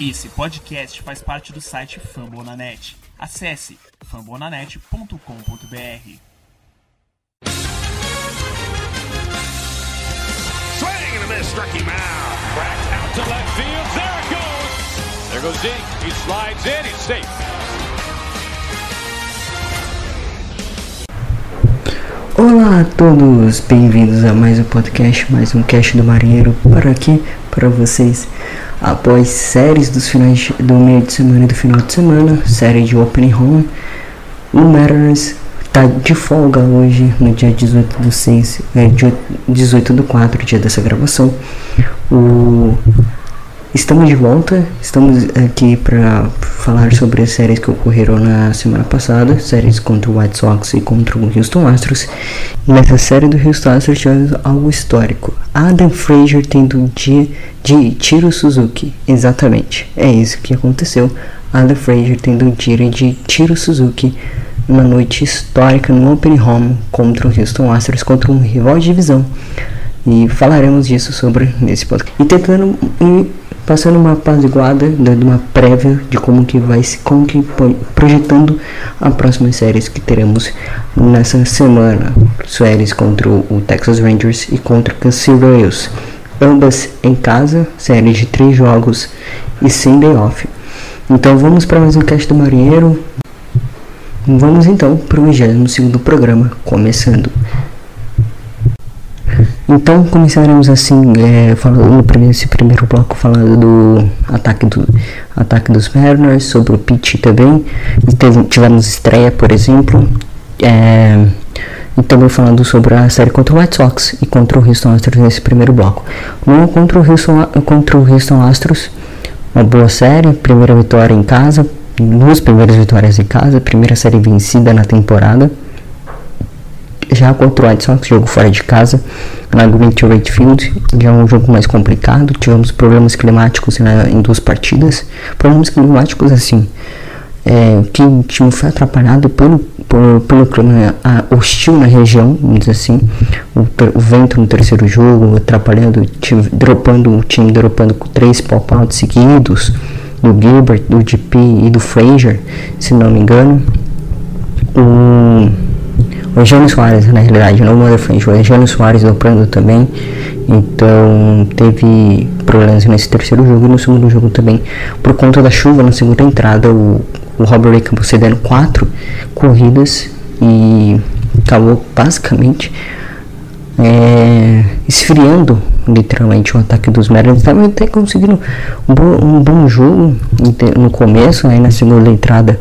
Esse podcast faz parte do site Fambonanet. Acesse fambonanet.com.br. Swing and a miss, out. Cracked out to left field. There it goes. There goes Zeke. He slides in. He's safe. Olá a todos, bem-vindos a mais um podcast, mais um cast do Marinheiro para aqui para vocês. Após séries dos finais do meio de semana e do final de semana, série de Opening Home, o Mariners tá de folga hoje, no dia 18 do 6, é, dia 18 do 4, dia dessa gravação. O Estamos de volta, estamos aqui para falar sobre as séries que ocorreram na semana passada, séries contra o White Sox e contra o Houston Astros. Nessa série do Houston Astros tivemos algo histórico. Adam Frazier tendo dia de tiro Suzuki, exatamente, é isso que aconteceu. Adam Frazier tendo um tiro de tiro Suzuki numa noite histórica no Open Home contra o Houston Astros, contra um rival de divisão. E falaremos disso sobre nesse podcast. E tentando passando uma apaziguada, dando uma prévia de como que vai se como que projetando as próximas séries que teremos nessa semana, séries contra o Texas Rangers e contra o Kansas Royals, ambas em casa, séries de três jogos e sem day off. Então vamos para mais um cast do Marinheiro. Vamos então para o 22 programa, começando. Então começaremos assim, é, falando no primeiro, esse primeiro bloco falando do ataque, do, ataque dos Mariners, sobre o pitch também. Teve, tivemos estreia, por exemplo. É, e também falando sobre a série contra o White Sox e contra o Houston Astros nesse primeiro bloco. No contra o Houston, contra o Houston Astros, uma boa série, primeira vitória em casa, duas primeiras vitórias em casa, primeira série vencida na temporada. Já contra o Sox, jogo fora de casa, na Green Rate Field, já é um jogo mais complicado. Tivemos problemas climáticos né, em duas partidas. Problemas climáticos assim, é, que o time foi atrapalhado pelo, por, pelo clima hostil na região, vamos dizer assim. O, o, vento no terceiro jogo, atrapalhando, time, dropando o time, dropando com três pop-outs seguidos do Gilbert, do GP e do Frazier, se não me engano. O Jânio Soares, na realidade, não o frente, o Jânio Soares dobrando também. Então teve problemas nesse terceiro jogo e no segundo jogo também. Por conta da chuva na segunda entrada, o, o Robert acabou cedendo quatro corridas e acabou basicamente é, esfriando literalmente o ataque dos Mariners. Estava até conseguindo um bom, um bom jogo no começo, aí na segunda entrada,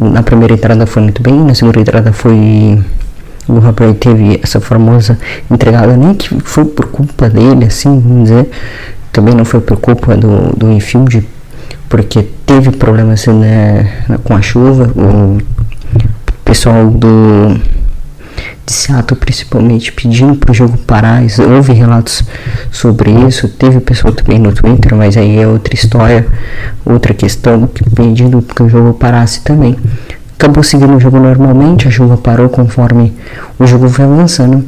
na primeira entrada foi muito bem, na segunda entrada foi o Robert teve essa famosa entregada, nem que foi por culpa dele, assim, vamos dizer, também não foi por culpa do, do infield, porque teve problemas assim, né, com a chuva, o pessoal do de Seattle principalmente pedindo para o jogo parar, houve relatos sobre isso, teve pessoal também no Twitter, mas aí é outra história, outra questão, pedindo que o jogo parasse também acabou seguindo o jogo normalmente, a chuva parou conforme o jogo foi avançando.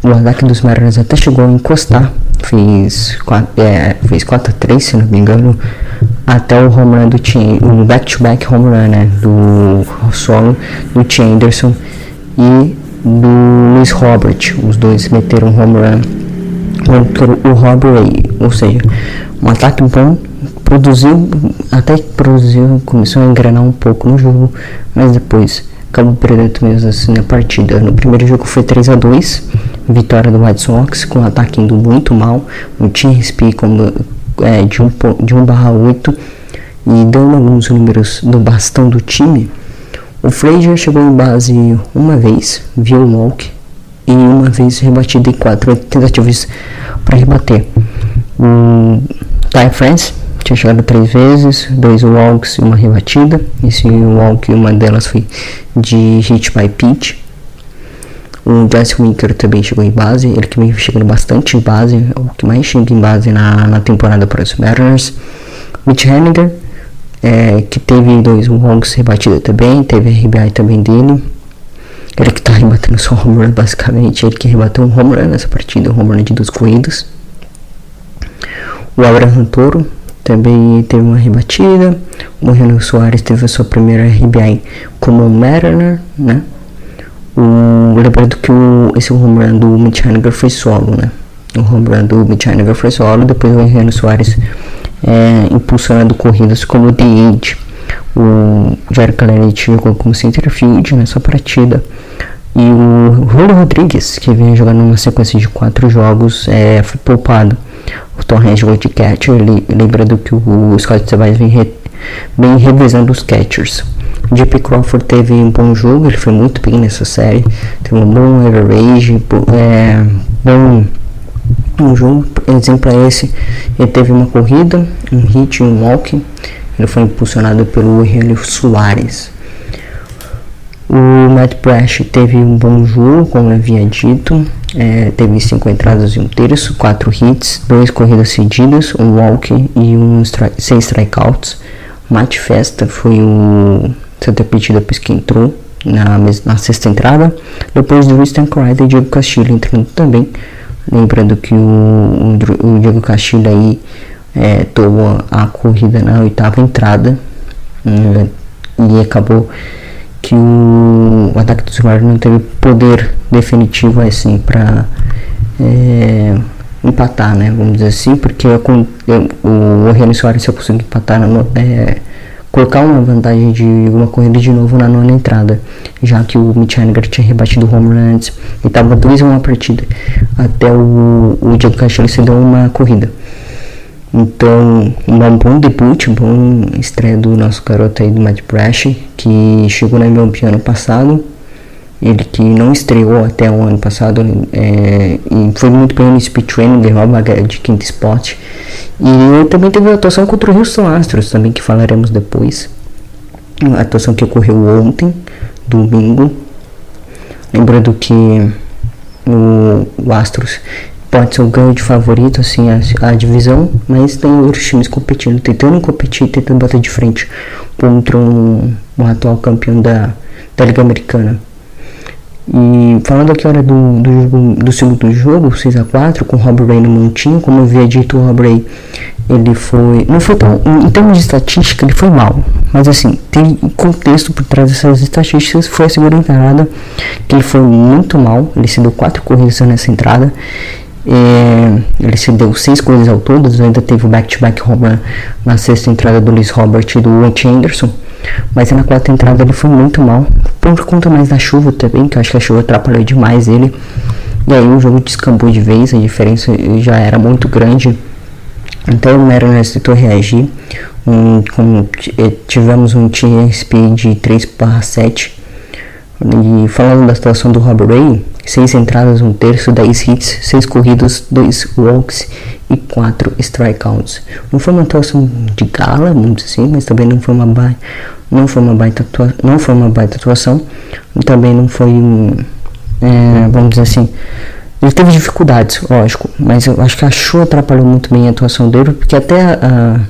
O ataque dos Mariners até chegou a encostar, fez 4, é, fez 4 a 3 se não me engano, até o home run do Tim, o back-to-back -back home run né, do solo do Tim Anderson e do Luiz Robert. Os dois meteram home run contra o Robert, ou seja, um ataque bom produziu, até que produziu, começou a engrenar um pouco no jogo, mas depois acabou perdendo mesmo assim na partida. No primeiro jogo foi 3 a 2 vitória do White Sox, com o ataque indo muito mal, o Team SP como, é, de 1 de 1 barra 8 e dando alguns números do bastão do time. O Frazier chegou em base uma vez, viu o walk e uma vez rebatido em quatro tentativas para rebater. O Ty France tinha chegado três vezes, dois walks e uma rebatida. Esse walk, uma delas foi de hit by pitch. O Jesse Winker também chegou em base, ele que vem chegando bastante em base, o que mais chega em base na, na temporada para os Mariners. Mitch Henniger, é, que teve dois walks rebatida também, teve RBI também dele. Ele que tá rebatendo só home run basicamente, ele que rebateu um home run nessa partida, um home run de duas corridas. O Abraham Toro também teve uma rebatida. O Renan Soares teve a sua primeira RBI como Mariner, né? O, lembrando que o, esse home run do Mitch Haniger foi solo, né? O home run do Mitch Haniger foi solo, depois o Renan Soares é, impulsionando corridas como The Age. O Jair Clarity jogou como center field nessa partida. E o Julio Rodrigues, que vinha jogando numa sequência de quatro jogos, é, foi poupado. O Torres jogou de catcher, lembrando que o Scott Sebas vem, re, vem revisando os catchers. JP Crawford teve um bom jogo, ele foi muito bem nessa série, teve um bom average, é, bom um jogo, exemplo é esse, ele teve uma corrida, um hit e um walk, ele foi impulsionado pelo Henry Soares. O Matt Brash teve um bom jogo, como havia dito, é, teve 5 entradas e um terço, 4 hits, 2 corridas cedidas, um walk e um 6 strikeouts. Matt Festa foi o Santa Petida que entrou na, na sexta entrada. Depois do Winston Crider e Diego Castilho entrando também. Lembrando que o, o, o Diego Castilho aí é, tomou a corrida na oitava entrada né, e acabou que o, o ataque dos Guardians não teve poder definitivo assim para é, empatar, né? Vamos dizer assim, porque eu, eu, o Renan Soares se eu conseguir empatar, é, colocar uma vantagem de uma corrida de novo na nona entrada, já que o Mitch Haniger tinha rebatido o home run antes e estava 2 a 1 partida, até o, o Diego se deu uma corrida. Então, um bom debut, um bom estreia do nosso garoto aí do Matt Brash, que chegou na MLB ano passado. Ele que não estreou até o ano passado é, e foi muito bem no speed training, ganhou a de quinto spot. E também teve atuação contra o Houston Astros, também que falaremos depois. A atuação que ocorreu ontem, domingo. Lembrando que o, o Astros pode ser o grande favorito, assim, a, a, divisão, mas tem outros times competindo, tentando competir, tentando bater de frente contra um, um atual campeão da, da Liga Americana. E falando aqui agora do, do, jogo, do segundo jogo, 6x4, com o Rob Ray no montinho, como eu havia dito, o Rob Ray, ele foi, não foi tão, em termos de estatística, ele foi mal, mas assim, tem contexto por trás dessas estatísticas, foi a segunda entrada, que ele foi muito mal, ele se deu quatro corridas nessa entrada, é, ele se deu seis coisas ao todo, ainda teve o back-to-back home na sexta entrada do Luiz Robert e do Wentz Anderson. Mas na quarta entrada ele foi muito mal, por conta mais da chuva também, que eu acho que a chuva atrapalhou demais ele. E aí o jogo descambou de vez, a diferença já era muito grande. Então o Mariners tentou reagir. Um, eh, tivemos um TSP de 3/7 e falando da situação do Rob Ray, 6 entradas, 1 um terço, 10 hits, 6 corridas, 2 walks e 4 strikeouts. Não foi uma atuação de gala, vamos dizer assim, mas também não foi uma baita, não foi uma baita, atua, não foi uma baita atuação. Também não foi um, é, vamos dizer assim, ele teve dificuldades, lógico, mas eu acho que a chuva atrapalhou muito bem a atuação dele, porque até a,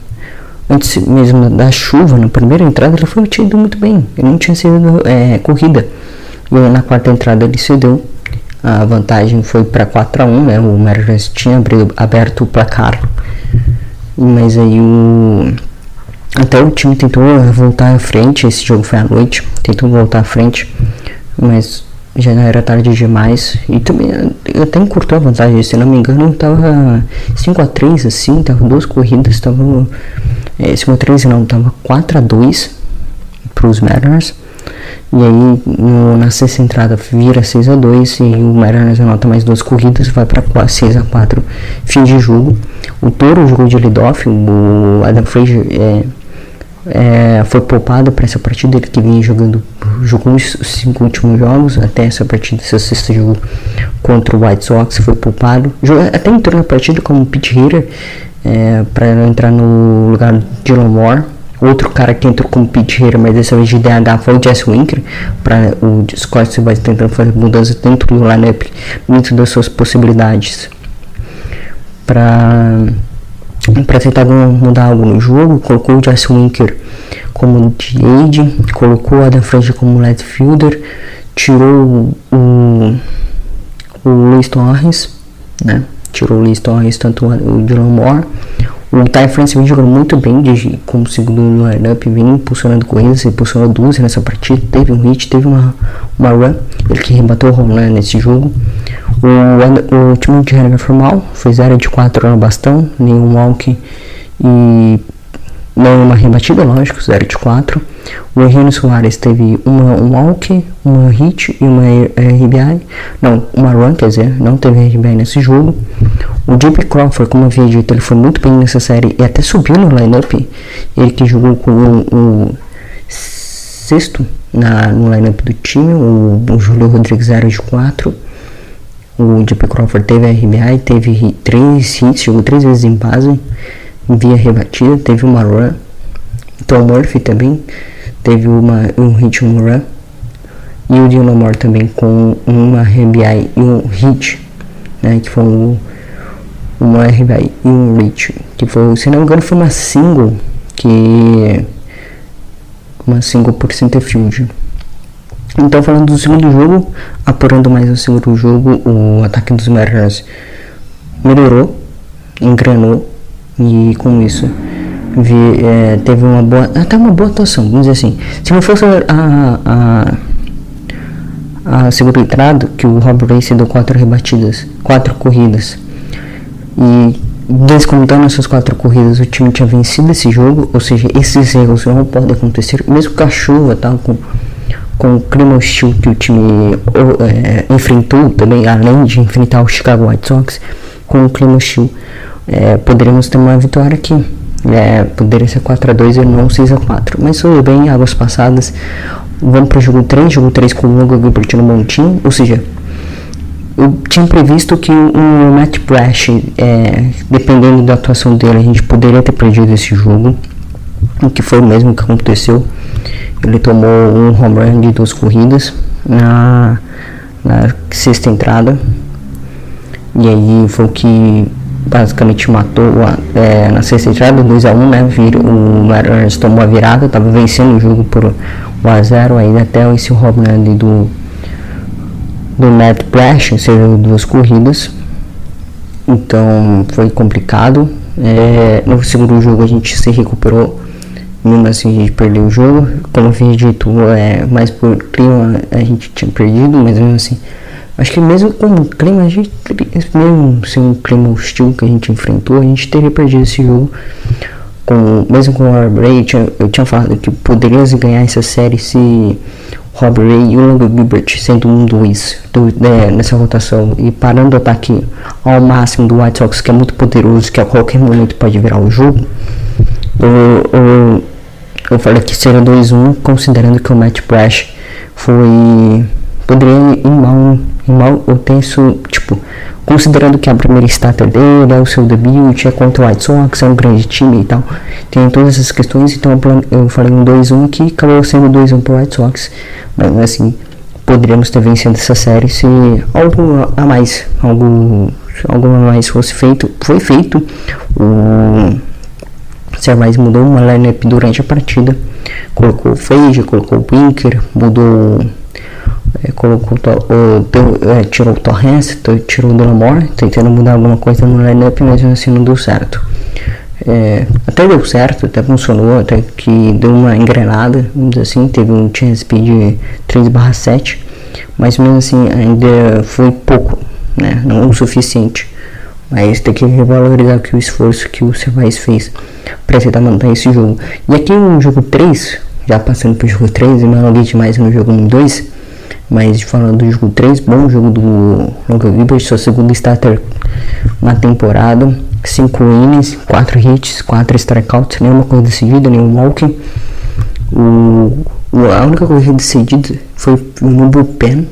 antes mesmo da chuva, na primeira entrada, ele foi tido muito bem. Ele não tinha sido é, corrida. E na quarta entrada ele cedeu. A vantagem foi para 4 a 1 né? O Mariners tinha abrido, aberto o placar. Mas aí o. Até o time tentou voltar à frente. Esse jogo foi à noite. Tentou voltar à frente. Mas já era tarde demais. E também eu até encurtou a vantagem. Se não me engano, tava 5 a 3 assim. Tava duas corridas. Tava é, 5 a 3 não, tava 4 a 2 para os Mariners. E aí no, na sexta entrada vira 6 a 2 e o Mariners anota mais duas corridas, vai para 6 a 4 fim de jogo. O Toro jogou de lead-off, o Adam Frazier é, é, foi poupado para essa partida, ele que vinha jogando, jogou os cinco últimos jogos, até essa partida, essa sexta jogo contra o White Sox, foi poupado. Jogou, até entrou na partida como pitch hitter, é, para entrar no lugar de Dylan Moore. Outro cara que entrou como pitch hitter, mas dessa vez de DH foi o Jess Winker. Para o Scott vai tentando fazer mudanças dentro do lineup, dentro das suas possibilidades. Para para tentar mudar algo no jogo, colocou o Jesse Winker como DH, colocou Adam Frazier como left fielder, tirou o, o Luis Torres, né? tirou o Luis Torres, tanto o Dylan Moore, O Ty France vem jogando muito bem de, como segundo no lineup, vem impulsionando corridas, impulsionou duas nessa partida, teve um hit, teve uma, uma run, ele que rebateu o home run nesse jogo. O, o time de Henry foi mal, foi 0 de 4 no bastão, nenhum walk e não uma rebatida, lógico, 0 de 4. O Henrique Soares teve uma, um walk, uma hit e uma RBI. Não, uma run, quer dizer, não teve RBI nesse jogo. O JP Crawford, como eu havia dito, ele foi muito bem nessa série e até subiu no lineup. Ele que jogou com o, o sexto na, no lineup do time, o, o Julio Rodrigues 0 de 4. O JP Crawford teve RBI, teve 3 hits, jogou 3 vezes em base via rebatida, teve uma run. Tom Murphy também teve uma, um hit um run. E o Dylan Moore também com uma RBI e um hit, né, que foi um, uma RBI e um hit, que foi, se não me engano, foi uma single, que uma single por Centerfield. Então, falando do segundo jogo, apurando mais o segundo jogo, o ataque dos Mariners melhorou, engrenou e com isso vi, é, teve uma boa, até uma boa atuação, vamos dizer assim. Se não fosse a, a, a segunda entrada, que o Rob Race deu quatro rebatidas, quatro corridas, e descontando essas quatro corridas, o time tinha vencido esse jogo, ou seja, esses erros não podem acontecer, mesmo com a chuva, tá, com, com o clima hostil que o time é, enfrentou também, além de enfrentar o Chicago White Sox, com o clima hostil é, poderíamos ter uma vitória aqui. É, poderia ser 4 a 2 e não 6 a 4 Mas tudo bem, águas passadas. Vamos para o jogo 3, jogo 3 com o Hugo Gilbert no montinho. Ou seja, eu tinha previsto que o Matt Brash, é, dependendo da atuação dele, a gente poderia ter perdido esse jogo. O que foi o mesmo que aconteceu. Ele tomou um home run de duas corridas na, na sexta entrada. E aí foi o que basicamente matou é, na sexta entrada 2x1, né? Vira, o Mariners tomou a virada, estava vencendo o jogo por 1x0, aí até esse home né, ali do, do Matt Brash, seja, duas corridas. Então foi complicado. É, no segundo jogo a gente se recuperou, mesmo assim a gente perdeu o jogo. Como eu fiz dito, é, mais por clima a gente tinha perdido, mas mesmo assim Acho que mesmo com o clima, a gente, mesmo sem o clima hostil que a gente enfrentou, a gente teria perdido esse jogo. Com, mesmo com o Rob Ray, eu tinha, eu tinha falado que poderia ganhar essa série se Rob Ray e o Longo Gilbert sendo um dois do, né, nessa rotação e parando o ataque ao máximo do White Sox, que é muito poderoso, que a qualquer momento pode virar o jogo. Eu, eu, eu falei que seria 2-1, considerando que o Matt Brash foi poderia ir mal, mal eu penso, tipo, considerando que a primeira starter dele é o seu debut, é contra o White Sox, é um grande time e tal, tem todas essas questões, então eu falei um 2-1 que acabou sendo 2-1 pro White Sox, mas assim, poderíamos ter vencido essa série se algo a mais, algo, algo a mais fosse feito, foi feito, o Cervais mudou uma lineup durante a partida, colocou o Feige, colocou o Winker, mudou é, colocou o, é, tirou o Torrance, tirou o Delamore, tentando mudar alguma coisa no lineup, mas assim não deu certo. É, até deu certo, até funcionou, até que deu uma engrenada, vamos dizer assim, teve um chance de 3/7, mas mesmo assim ainda foi pouco, né, não o suficiente. Mas tem que revalorizar que o esforço que o Cervais fez para tentar manter esse jogo. E aqui no jogo 3, já passando pro jogo 3 e me alonguei demais no jogo 1 2, mas falando do jogo 3, bom jogo do Longa Gilbert, sua segunda starter na temporada. 5 innings, 4 hits, 4 strikeouts, nenhuma corrida decidida, nenhum walking. O, a única corrida decidida foi no bullpen,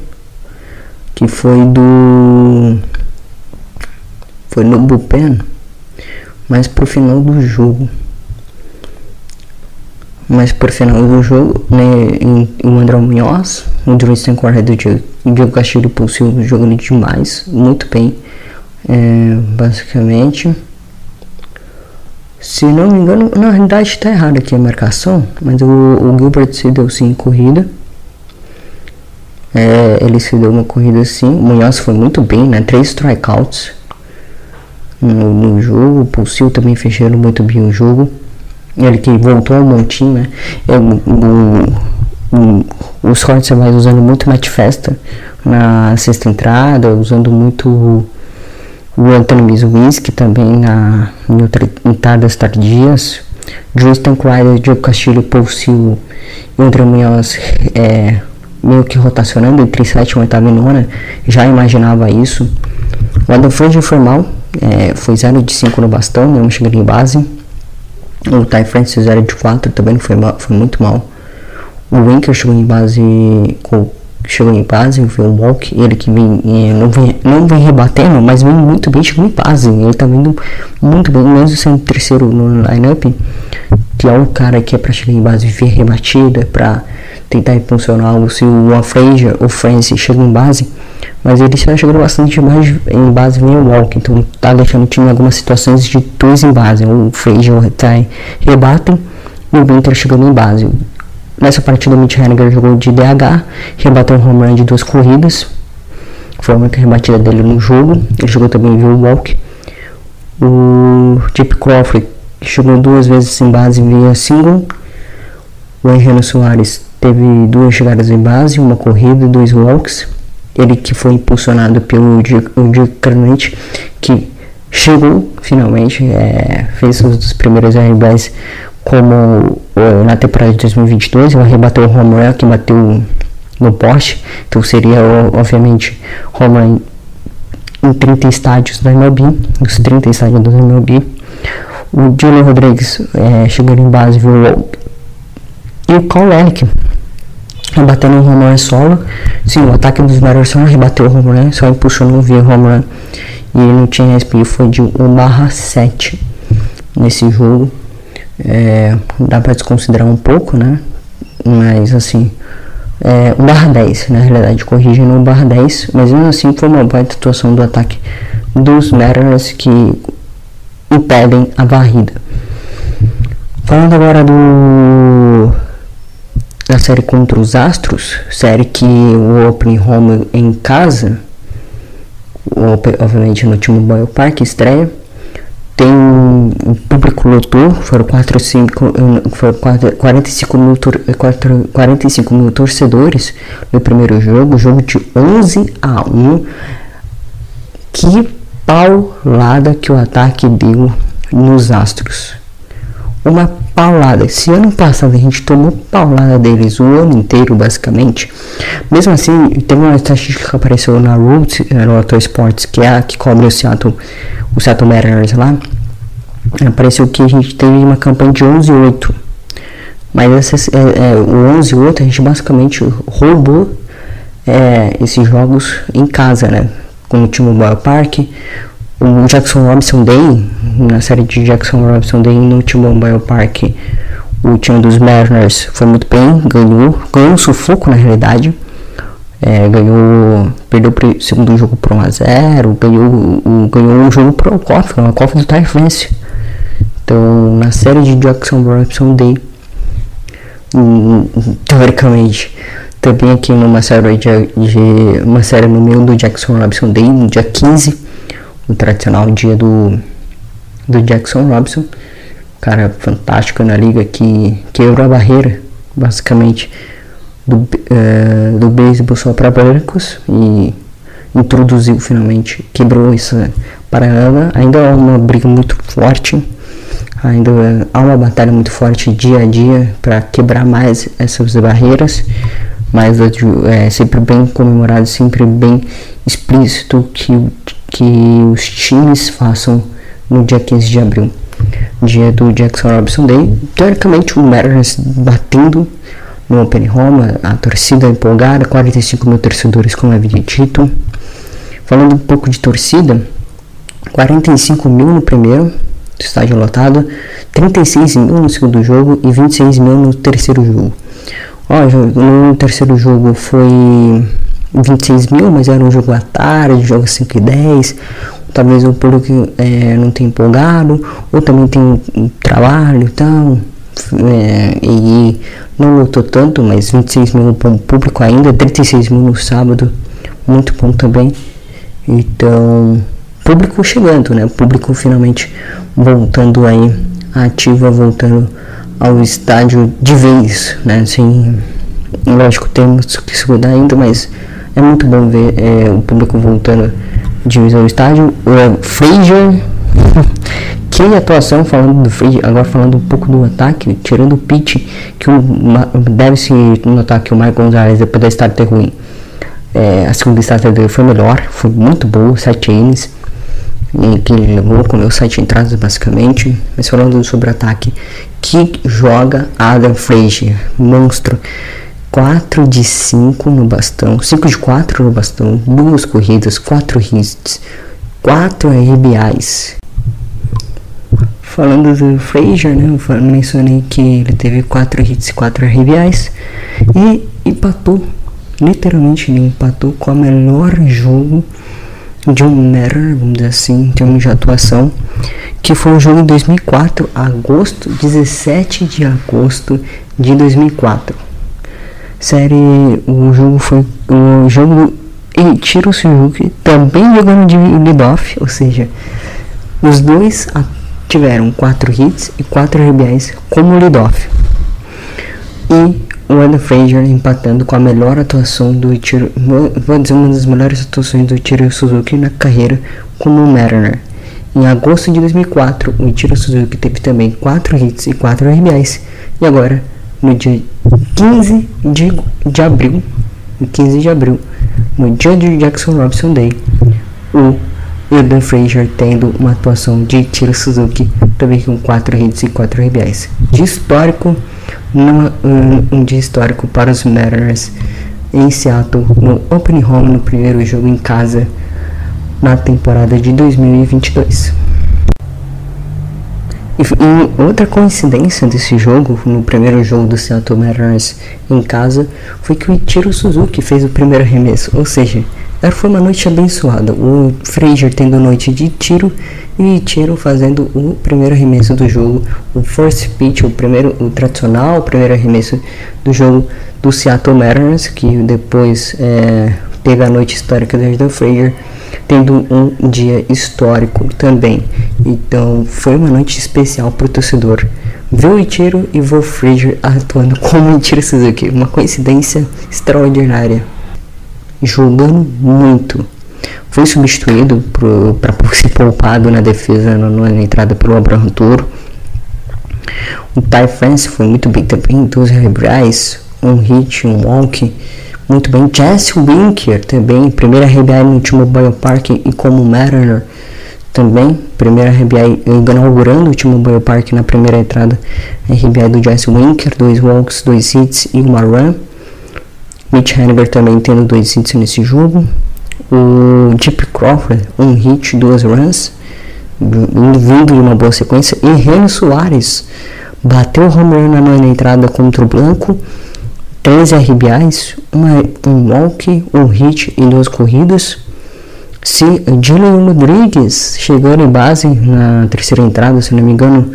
que foi do. Foi no bullpen, mas pro final do jogo mas por final do jogo, né, o André Munhoz, o Druid corrida do Diego, Castilho Pulsio jogando demais, muito bem, é, basicamente. Se não me engano, na realidade está errado aqui a marcação, mas o, o Gilbert se deu sim corrida. É, ele se deu uma corrida sim, o Munhoz foi muito bem, né, três strikeouts. no, no jogo. O Pulsil também fechando muito bem o jogo. Ele que voltou ao montinho, né? É, o, o, os cortes vai usando muito Matt Festa na sexta entrada, usando muito o Anthony Mizuwiski também na em entradas tardias. Justin Crider, Diogo Castilho, Paul Silva e André Munhoz é, meio que rotacionando entre sétima, oitava e nona. Já imaginava isso. O Adam Frange foi mal, é, foi 0 de 5 no bastão, não chegou em base. O Ty Francis 0 de 4 também não foi, foi muito mal. O Winker chegou em base com chegou em base, o Walk, ele que vem, é, não, vem, não vem rebatendo, mas vem muito bem, chegou em base, ele tá vindo muito bem, mesmo sendo terceiro no lineup, que é um cara que é pra chegar em base vir rebatida, pra tentar impulsionar o se o Afreja ou Francis chega em base, mas ele está chegando bastante mais em base vem o Walk, então tá deixando o time em algumas situações de dois em base, o Frazier Retai rebatem, e o Winter chegando em base. Nessa partida, o Mitch Henniger jogou de DH, rebateu um home run de duas corridas. Foi a única rebatida dele no jogo. Ele jogou também via walk. O Chip Crawford jogou duas vezes em base via single. O Henrique Soares teve duas chegadas em base, uma corrida e dois walks. Ele que foi impulsionado pelo Dick Carnage, que chegou finalmente, é, fez os primeiros RBIs como na temporada de 2022, ele rebateu o home que bateu no poste, então seria obviamente home em 30 estádios da MLB, os 30 estádios da MLB. O Julian Rodrigues é, em base, viu? E o Cole Lelick rebatendo um home run solo. Sim, o ataque dos Mariners só rebateu o home run, só impulsionou via home run. E ele não tinha SP, foi de 1/7 nesse jogo é, dá para desconsiderar um pouco, né? Mas assim, é, 1 barra 10, na realidade, corrigindo 1 barra 10, mas mesmo assim foi uma boa atuação do ataque dos Mariners que impedem a varrida. Falando agora do da série contra os Astros, série que o Open Home em casa, obviamente no time Boyle Park estreia tem um público lotou, foram 4, 5, foram 4, 45, mil, 4, 45 mil torcedores no primeiro jogo, jogo de 11 a 1. Que paulada que o ataque deu nos Astros. Uma paulada. Se ano passado a gente tomou paulada deles o ano inteiro, basicamente. Mesmo assim, teve uma estatística que apareceu na Root, no Auto Sports, que é a que cobre o Seattle o Seattle Mariners lá, apareceu que a gente teve uma campanha de 11 8. Mas é, é, o 11 8 a gente basicamente roubou é, esses jogos em casa, né? Com o time Mobile Park, o Jackson Robinson Day, na série de Jackson Robinson Day no time Mobile Park, o time dos Mariners foi muito bem, ganhou, ganhou um sufoco na realidade. É, ganhou, perdeu o segundo jogo por 1x0, ganhou, o, ganhou um jogo pro Coffee, uma Coffee do France. Então, na série de Jackson Robinson Day, hum, teoricamente, também aqui numa série de, de, uma série no meio do Jackson Robinson Day, no dia 15, o tradicional dia do, do Jackson Robinson, cara fantástico na liga que quebrou a barreira, basicamente do, uh, do beisebol só para brancos e introduziu finalmente, quebrou essa paralela. Ainda é uma briga muito forte, ainda há uma batalha muito forte dia a dia para quebrar mais essas barreiras, mas é sempre bem comemorado, sempre bem explícito que, que os times façam no dia 15 de abril, dia do Jackson Robinson Day. Teoricamente, o Mariners batendo no Open Roma, a torcida empolgada, 45 mil torcedores, como havia dito. Falando um pouco de torcida, 45 mil no primeiro, estádio lotado, 36 mil no segundo jogo e 26 mil no terceiro jogo. Ó, no terceiro jogo foi 26 mil, mas era um jogo à tarde, jogo 5 e 10. Talvez o público é, não tenha empolgado, ou também tem trabalho e tal. É, e não lutou tanto, mas 26 mil no público ainda, 36 mil no sábado, muito bom também. Então, público chegando, né? O público finalmente voltando aí ativa, voltando ao estádio de vez, né? Assim, lógico, temos que se cuidar ainda, mas é muito bom ver é, o público voltando de vez ao estádio. O Frazier, que atuação falando do Frazier, agora falando um pouco do ataque, tirando o pitch, que deve-se notar que o Michael Gonzalez, depois da starter ruim, é, a segunda starter dele foi melhor, foi muito boa, 7 innings que ele levou com meus sete entradas basicamente, mas falando sobre o ataque, que joga Adam Frazier, monstro. 4 de 5 no bastão, 5 de 4 no bastão, duas corridas, 4 hits, 4 RBIs. Falando do Frazier, né, eu mencionei que ele teve 4 hits e 4 RBIs e empatou, literalmente ele empatou com o melhor jogo de um Matter, vamos dizer assim, em termos de atuação, que foi um jogo em 2004, agosto, 17 de agosto de 2004. Série, o jogo foi o jogo e Tiro Suzuki também jogando de lead-off, ou seja, os dois tiveram 4 hits e 4 RBIs como lead-off. E o Adam Frazier empatando com a melhor atuação do Ichiro, vou dizer uma das melhores atuações do Ichiro Suzuki na carreira como Mariner. Em agosto de 2004, o Ichiro Suzuki teve também 4 hits e 4 RBIs. E agora, no dia 15 de, de abril, 15 de abril, no dia de Jackson Robinson Day, o Adam Frazier tendo uma atuação de Ichiro Suzuki também com 4 hits e 4 RBIs. De histórico numa, um, um dia histórico para os Mariners em Seattle no Open Home no primeiro jogo em casa na temporada de 2022. E, outra coincidência desse jogo, no primeiro jogo do Seattle Mariners em casa, foi que o Ichiro Suzuki fez o primeiro arremesso, ou seja, foi uma noite abençoada. O Frazier tendo noite de tiro e Tiro fazendo o primeiro arremesso do jogo, o first pitch, o primeiro, o tradicional primeiro arremesso do jogo do Seattle Mariners, que depois é, teve a noite histórica do Frazier, tendo um dia histórico também. Então foi uma noite especial para o torcedor. Ver o Ichiro e o Frazier atuando como Ichiro Suzuki, uma coincidência extraordinária. Jogando muito foi substituído para ser poupado na defesa na, entrada pelo Abraham Toro. O Ty France foi muito bem também, 12 rebrais, um hit, um walk, muito bem. Jesse Winker também, primeira RBI no último Biopark e como Mariner também, primeira RBI inaugurando o último Biopark na primeira entrada, RBI do Jesse Winker, dois walks, dois hits e uma run. Mitch Haniger também tendo dois hits nesse jogo o Deep Crawford, um hit, duas runs, vindo de uma boa sequência, e Renan Soares bateu o home run na entrada contra o Blanco, 13 RBIs, uma, um walk, um hit e duas corridas. Se Julian Rodrigues chegando em base na terceira entrada, se não me engano,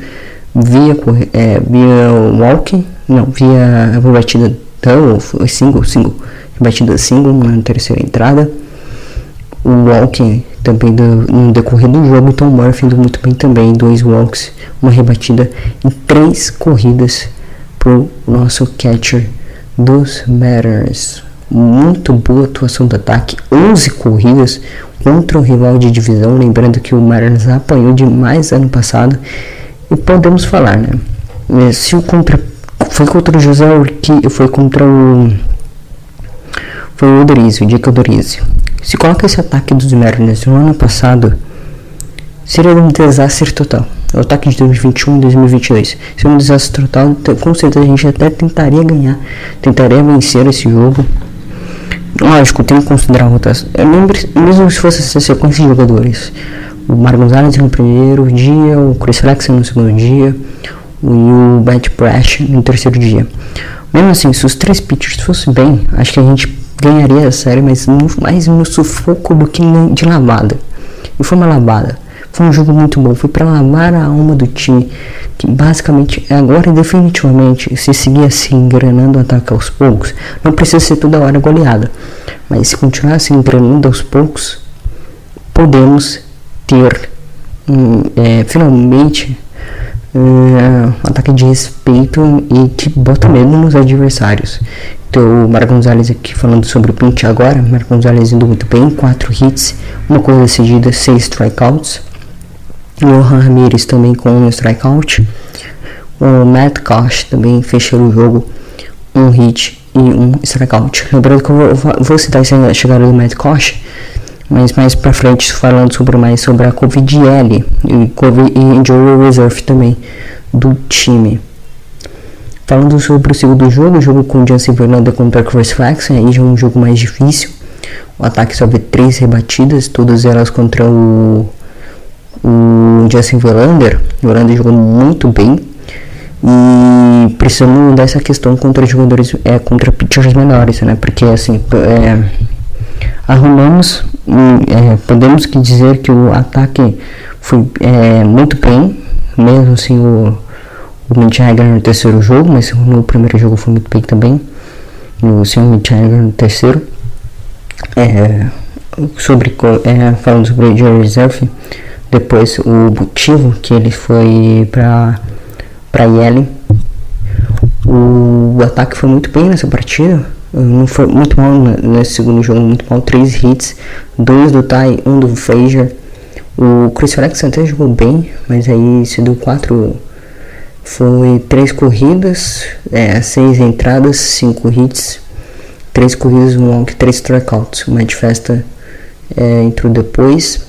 via, é, via walk, não, via batida double, single, single, batida single na terceira entrada o walk também do, no decorrer do jogo, Tom Murphy indo muito bem também, dois walks, uma rebatida e três corridas pro nosso catcher dos Mariners. Muito boa atuação do ataque, 11 corridas contra o rival de divisão, lembrando que o Mariners apanhou demais ano passado. E podemos falar, né? É, se o contra foi contra o José Urqui, foi contra o foi o Odorizio, o Dick Odorizio. Se coloca esse ataque dos Mariners no ano passado, seria um desastre total. O ataque de 2021 e 2022 seria um desastre total. Então, com certeza a gente até tentaria ganhar, tentaria vencer esse jogo. Lógico, tem que considerar a. Eu lembro, mesmo se fosse essa sequência de jogadores: o Mar Gonzalez no primeiro dia, o Chris Flexen no segundo dia e o Bat Brash no terceiro dia. Mesmo assim, se os três pitchers fossem bem, acho que a gente ganharia a série, mas mais no sufoco do que de lavada. E foi uma lavada. Foi um jogo muito bom. Foi para lavar a alma do time. Que basicamente, agora definitivamente, se seguir assim, engrenando o ataque aos poucos, não precisa ser toda hora goleada. Mas se continuar assim, engrenando aos poucos, podemos ter um, é, finalmente um ataque de respeito e que bota medo nos adversários. Então, o Mar Gonzalez aqui falando sobre o Pint agora. Mar Gonzalez indo muito bem, 4 hits, uma coisa decidida, 6 strikeouts. Johan Ramirez também com um strikeout. O Matt Koch também fechou o jogo, um hit e um strikeout. Lembrando que eu vou, vou citar essa chegada do Matt Koch, mas mais pra frente falando sobre mais sobre a Covid-L e, COVID, e Reserve também do time. Falando sobre o segundo jogo, o jogo com o Jansen Verlander contra Chris Flex, aí já é um jogo mais difícil. O ataque só vê três rebatidas, todas elas contra o, o Justin Verlander. O Verlander jogou muito bem. E precisamos dessa questão contra jogadores, é, contra pitchers menores, né? Porque assim, é, arrumamos, é, podemos que dizer que o ataque foi é, muito bem, mesmo assim o o Mitch Hager no terceiro jogo, mas no primeiro jogo foi muito bem também. No Sr. Mitch Hager no terceiro. É, sobre, é, falando sobre o Jerry Reserve, depois o motivo que ele foi para para Yellen. O, ataque foi muito bem nessa partida. Não foi muito mal nesse segundo jogo, muito mal. Três hits, dois do Ty, um do Frazier. O Chris Alex até jogou bem, mas aí se deu quatro foi três corridas, é, seis entradas, cinco hits, três corridas, um walk, três strikeouts. O Matt Festa é, entrou depois,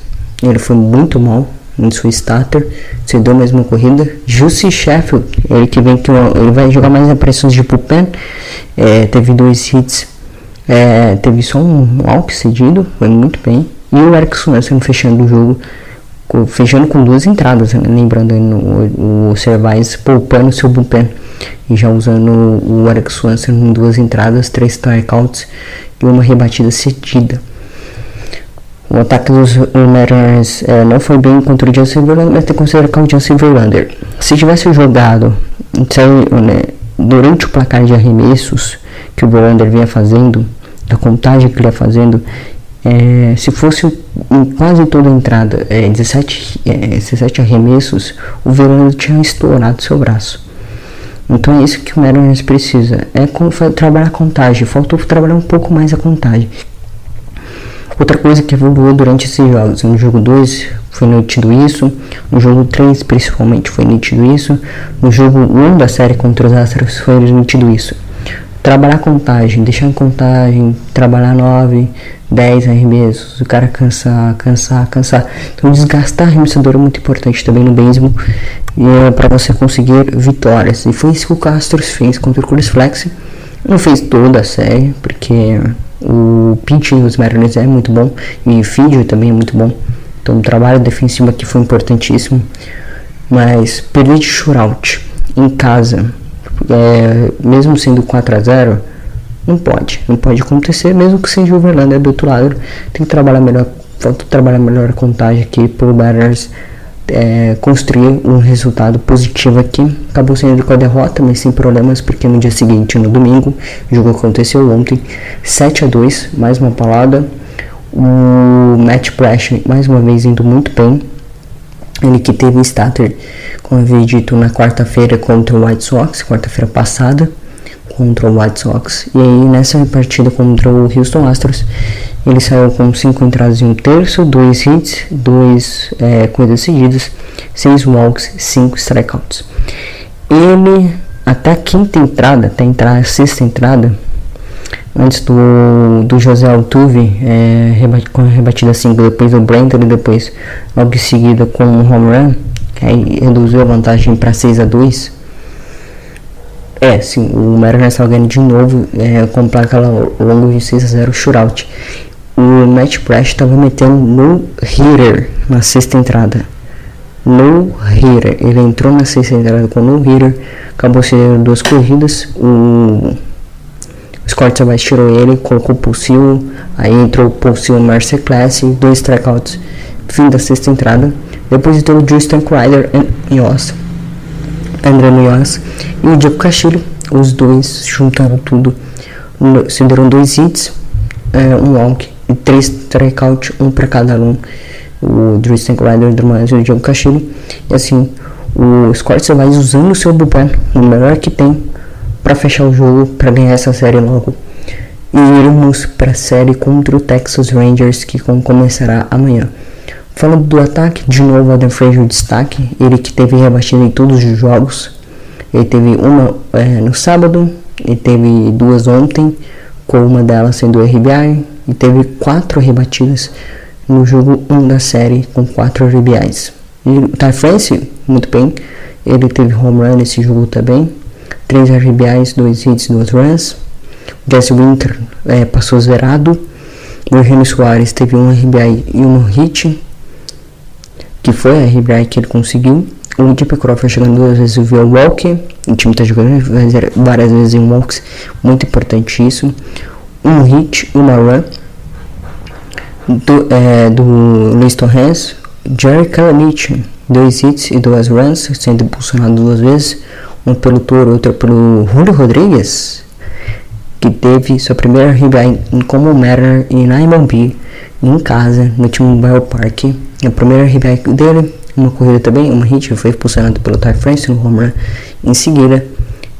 ele foi muito mal em sua starter, cedeu mais uma corrida. Jussi Sheffield, ele que vem que ele vai jogar mais aparições de bullpen, é, teve dois hits, é, teve só um walk cedido, foi muito bem. E o Eric Swanson fechando o jogo fechando com duas entradas, né? lembrando no, o Cervais poupando seu bullpen e já usando o Alex Swanson em duas entradas, três strikeouts e uma rebatida cedida. O ataque dos Mariners é, não foi bem contra o Justin Verlander, mas tem que considerar o Justin Verlander. Se tivesse jogado né, durante o placar de arremessos que o Verlander vinha fazendo, a contagem que ele ia fazendo, é, se fosse em quase toda a entrada é, 17, é, 17 arremessos, o Verano tinha estourado seu braço. Então é isso que o Mariners precisa. É trabalhar a contagem. Faltou trabalhar um pouco mais a contagem. Outra coisa que evoluiu durante esses jogos. No jogo 2 foi nítido isso. No jogo 3 principalmente foi nítido isso. No jogo 1 da série contra os Astros foi nítido isso. Trabalhar contagem, deixar em contagem, trabalhar 9, 10 arremessos, o cara cansar, cansar, cansar. Então desgastar arremessador é muito importante também no beisebol é, para você conseguir vitórias. E foi isso que o Castro fez contra o Chris Flex. Não fez toda a série, porque o pitching dos Mariners é muito bom e o Fidio também é muito bom. Então o trabalho defensivo aqui foi importantíssimo. Mas perder de shootout em casa, é, mesmo sendo 4 a 0 não pode, não pode acontecer, mesmo que seja o Verlander do outro lado. Tem que trabalhar melhor, falta trabalhar melhor a contagem aqui para o Mariners é, construir um resultado positivo aqui. Acabou sendo com a derrota, mas sem problemas, porque no dia seguinte, no domingo, o jogo aconteceu ontem, 7 a 2 mais uma palavra. O Matt Brash mais uma vez indo muito bem. Ele que teve starter, como havia dito, na quarta-feira contra o White Sox, quarta-feira passada contra o White Sox. E aí nessa partida contra o Houston Astros, ele saiu com 5 entradas em um terço, 2 hits, 2 é, coisas seguidas, 6 walks, 5 strikeouts. Ele, até a quinta entrada, até entrar a sexta entrada, antes do, do José Altuve, é, com a rebatida single, depois do Brandon e depois logo em seguida com o home run, aí reduziu a vantagem para 6 a 2 é, sim, o Mariners estava ganhando de novo é, com placa longo de 6 a 0 shootout. O Matt Pratt estava metendo no hitter na sexta entrada. No hitter. Ele entrou na sexta entrada com no hitter. Acabou sendo duas corridas. O Scott Sabas tirou ele, colocou o Pulsil. Aí entrou o Pulsil Mercer Class, dois strikeouts. Fim da sexta entrada. Depois entrou o Justin Crider em Austin. André Munhoz e o Diego Castilho. Os dois juntaram tudo. Se deram dois hits, é, um walk e três strikeouts, um para cada um. o Tristan Ryder Drummond e o Diogo Castilho. E assim, o Scott vai usando o seu bullpen, o melhor que tem, para fechar o jogo, para ganhar essa série logo. E iremos para a série contra o Texas Rangers, que começará amanhã. Falando do ataque, de novo Adam Frazier destaque, ele que teve rebatida em todos os jogos. Ele teve uma é, no sábado, ele teve duas ontem, com uma delas sendo RBI, e teve quatro rebatidas no jogo 1 da série com quatro RBIs. E o Ty France, muito bem, ele teve home run nesse jogo também, três RBIs, dois hits, duas runs. Jesse Winter é, passou zerado. O Eugenio Soares teve um RBI e um hit que foi a RBI que ele conseguiu. O Deep Crawford chegando duas vezes o Will Walker. O time está jogando várias vezes em walks. Muito importante isso. Um hit uma run. Do, é, do Luis Torres. Jerry Kalanich. Dois hits e duas runs. Sendo impulsionado duas vezes. Um pelo Toro, outro pelo Julio Rodrigues. Que teve sua primeira RBI como Mariner em MLB em casa, no time Mobile Park. A primeira RBI dele, uma corrida também, uma hit, foi impulsionado pelo Ty France no home em seguida.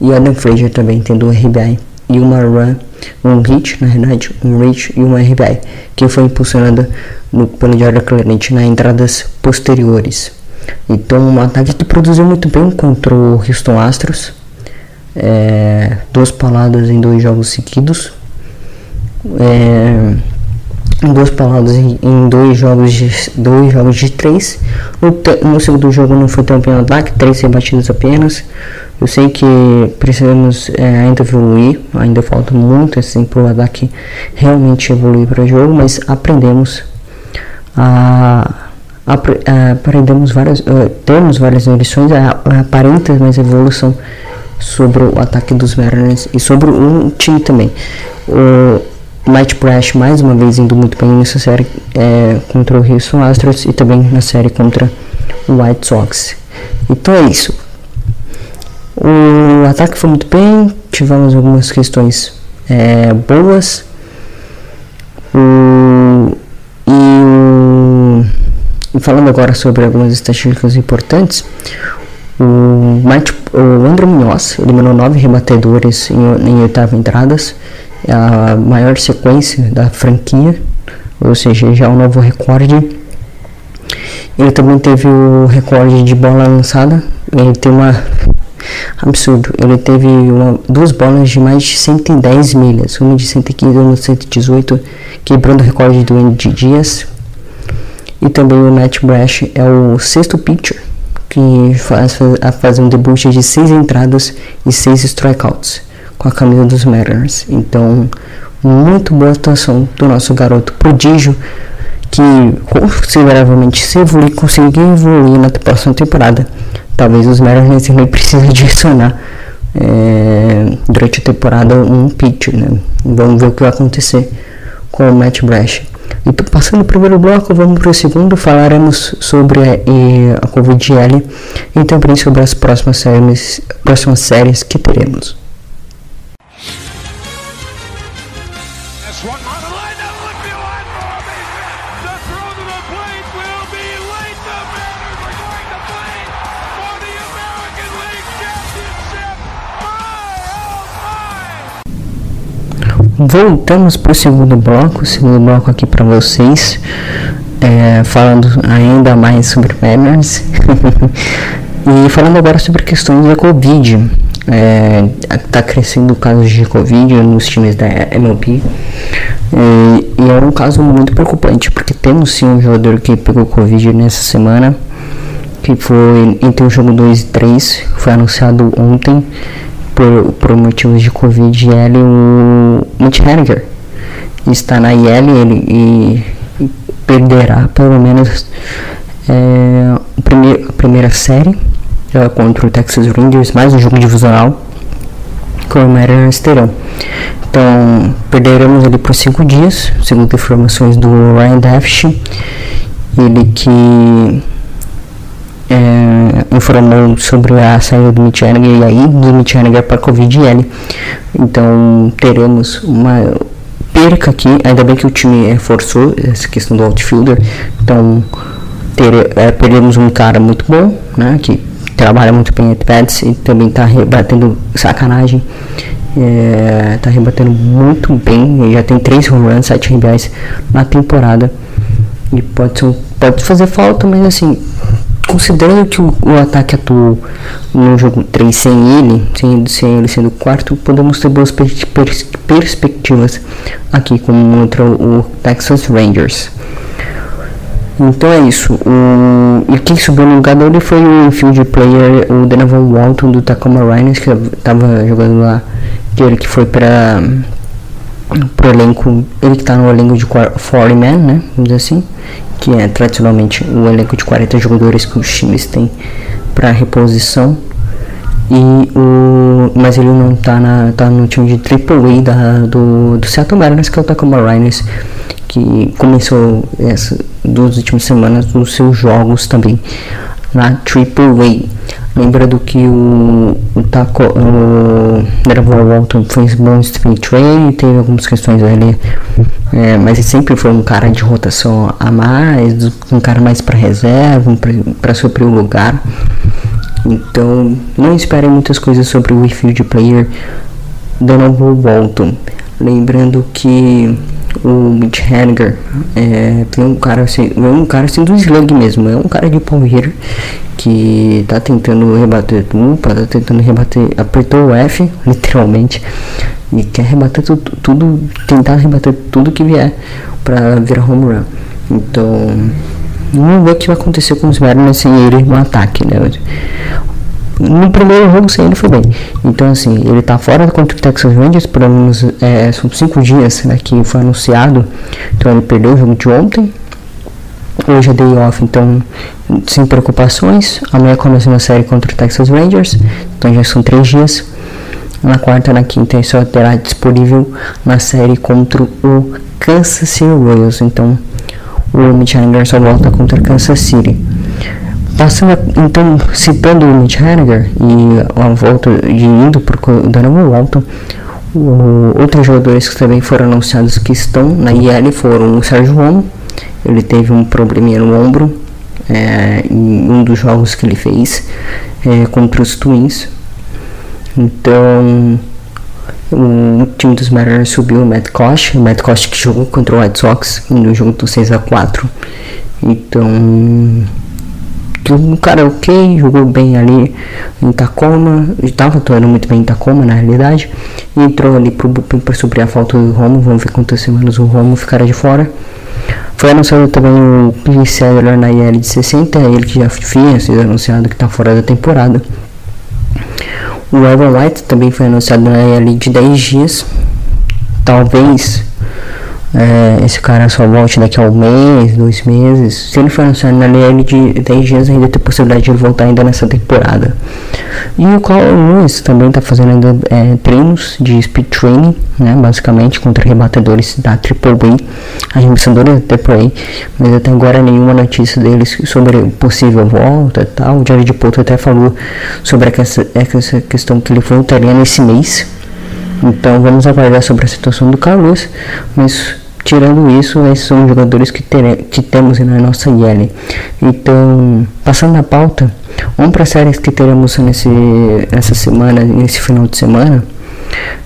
E Adam Frazier também tendo uma RBI e uma run, um hit, na verdade, um reach e uma RBI, que foi impulsionada no, pelo Jordan Clarence nas entradas posteriores. Então, um ataque que produziu muito bem contra o Houston Astros. É, duas paladas em dois jogos seguidos. É, duas palavras em, dois jogos de dois jogos de três. No, no segundo jogo não foi tão bem ataque três rebatidas apenas. Eu sei que precisamos é, ainda evoluir ainda falta muito assim para o ataque realmente evoluir para o jogo mas aprendemos a, a, a aprendemos várias uh, temos várias lições aparenta mais evolução sobre o ataque dos Mariners e sobre o time também. O, Might Brash mais uma vez indo muito bem nessa série é, contra o Houston Astros e também na série contra o White Sox. Então é isso. O ataque foi muito bem, tivemos algumas questões é, boas. O, e, o, falando agora sobre algumas estatísticas importantes, o, Mike, o André Munhoz eliminou nove rebatedores em, em oitava entradas é a maior sequência da franquia, ou seja, já é um novo recorde. Ele também teve o recorde de bola lançada, ele tem uma absurdo. Ele teve uma, duas bolas de mais de 110 milhas, uma de 115 e uma de 118, quebrando o recorde do Andy Dias. E também o Matt Brash é o sexto pitcher que faz, faz um debut de seis entradas e seis strikeouts com a camisa dos Mariners. Então, muito boa atuação do nosso garoto prodígio que consideravelmente se evoluir, conseguir evoluir na próxima temporada. Talvez os Mariners nem precisem adicionar é, durante a temporada um pitcher, né? Vamos ver o que vai acontecer com o Matt Brash. Então, passando o primeiro bloco, vamos para o segundo. Falaremos sobre a, a Covid-L e também sobre as próximas séries, próximas séries que teremos. Voltamos para o segundo bloco, segundo bloco aqui para vocês, é, falando ainda mais sobre Mariners e falando agora sobre questões da Covid. Está é, crescendo casos de Covid nos times da MLB e, e, é um caso muito preocupante porque temos sim um jogador que pegou Covid nessa semana, que foi entre o jogo 2 e 3, foi anunciado ontem por, por motivos de Covid, ele, o Mitch Henniger, está na IL ele, e, perderá pelo menos é, a, primeir, a primeira série é, contra o Texas Rangers, mais um jogo divisional que o Mariners terão. Então, perderemos ele por 5 dias, segundo informações do Ryan Daft, ele que é, informou sobre a saída do Mitchaniger e aí do Mitchaniger para Covid-L. Então teremos uma perca aqui, ainda bem que o time reforçou essa questão do outfielder, então ter, é, perdemos um cara muito bom, né, que trabalha muito bem at e também está rebatendo sacanagem, é, tá rebatendo muito bem, já tem 3 home runs, 7 RBIs na temporada. E pode, ser, pode fazer falta, mas assim, considerando que o, o, ataque atuou no jogo 3 sem ele, sem, sem ele sendo o quarto, podemos ter boas per, per, perspectivas aqui contra o Texas Rangers. Então é isso. O, e quem subiu no lugar dele foi o field player, o Donovan Walton do Tacoma Rainiers, que estava jogando lá, que ele que foi para pro elenco, ele que tá no elenco de 40 man, né, vamos dizer assim, que é tradicionalmente o elenco de 40 jogadores que os times têm para reposição. E o, mas ele não tá, na, tá no time de Triple da, do, do Seattle Mariners, que é o Tacoma Rainiers, que começou essa duas últimas semanas os seus jogos também na Triple A. Lembrando que o, o Taco, o Nerval Walton fez bom sprint training, teve algumas questões ali, é, mas ele sempre foi um cara de rotação a mais, um cara mais para reserva, para suprir o lugar. Então, não esperem muitas coisas sobre o infield player Donovan Walton. Lembrando que o Mitch Henniger é, tem um cara assim, é um cara assim do slug mesmo, é um cara de power que tá tentando rebater dupla, tá tentando rebater, apertou o F, literalmente, e quer rebater tudo, tudo tentar rebater tudo que vier para virar home run. Então, vamos ver o que vai acontecer com os Mariners sem ele no ataque, né? No primeiro jogo sem ele foi bem. Então assim, ele tá fora contra o Texas Rangers por menos é, são cinco dias né, que foi anunciado. Então ele perdeu o jogo de ontem. Hoje é day off, então sem preocupações. Amanhã começa uma série contra o Texas Rangers. Então já são três dias. Na quarta, na quinta, ele só terá disponível na série contra o Kansas City Royals. Então o Mitch Hanger só volta contra o Kansas City. Passando, então, citando o Mitch Haniger e a volta de indo para Donovan Walton, o, outros jogadores que também foram anunciados que estão na IL foram o Sérgio Romo, ele teve um probleminha no ombro é, em um dos jogos que ele fez é, contra os Twins. Então, o time dos Mariners subiu o Matt Koch, o Matt Koch que jogou contra o White Sox no jogo do 6 a 4 Então, que cara ok, jogou bem ali em Tacoma, estava atuando muito bem em Tacoma na realidade, e entrou ali para suprir a falta do Romo, vamos ver quantas semanas o Romo ficará de fora. Foi anunciado também o P. Cedler na IL de 60, ele que já tinha sido anunciado que está fora da temporada. O Evan White também foi anunciado na IL de 10 dias, talvez é, esse cara só volte daqui a um mês, dois meses. Se ele for anunciado na LL de 10 dias, ainda tem possibilidade de ele voltar ainda nessa temporada. E o Carl Lewis também está fazendo ainda é, treinos de speed training, né, basicamente contra rebatedores da AAA, arremessadores da AAA, mas até agora nenhuma notícia deles sobre possível volta e tal. O Jared Poto até falou sobre essa, essa questão que ele voltaria nesse mês. Então vamos aguardar sobre a situação do Carlos, mas Tirando isso, esses são jogadores que, que temos na nossa IL. Então, passando a pauta, vamos para séries que teremos nesse, nessa semana, nesse final de semana.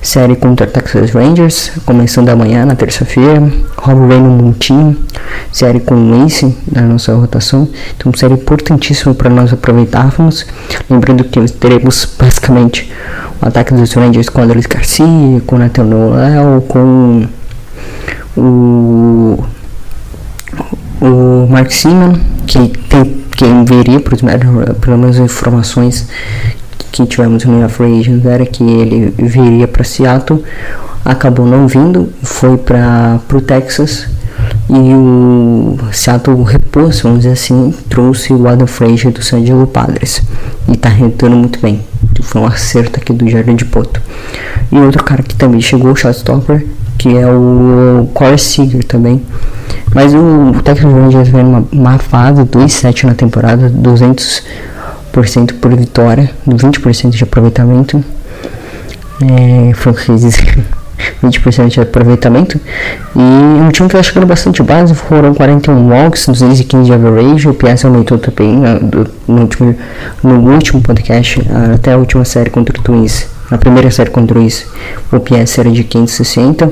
Série contra Texas Rangers, começando amanhã, na terça-feira. Rob Ray no montinho. Série com o Ace na nossa rotação. Então, série importantíssima para nós aproveitarmos. Lembrando que teremos basicamente o ataque dos Rangers com Andrés Garcia, com Nathan Noel, com o, o Mark Simon, que, tem, que enviaria para os pelo menos informações que tivemos no Free Agents era que ele viria para Seattle, acabou não vindo, foi para o Texas e o Seattle repôs, vamos dizer assim, trouxe o Adam Frazier do San Diego Padres e está rendendo muito bem. Foi um acerto aqui do Jardim de Poto. E outro cara que também chegou, o Shotstopper, que é o Core Seeger também. Mas o, Texas Rangers vem numa má fase, 2-7 na temporada, 200% por vitória, 20% de aproveitamento. É, foi o que 20% de aproveitamento. E um time que está chegando bastante base, foram 41 walks, 215 de average, o PS aumentou também né, no, último, no último podcast, até a última série contra o Twins. Na primeira série contra o Twins, o PS era de 560,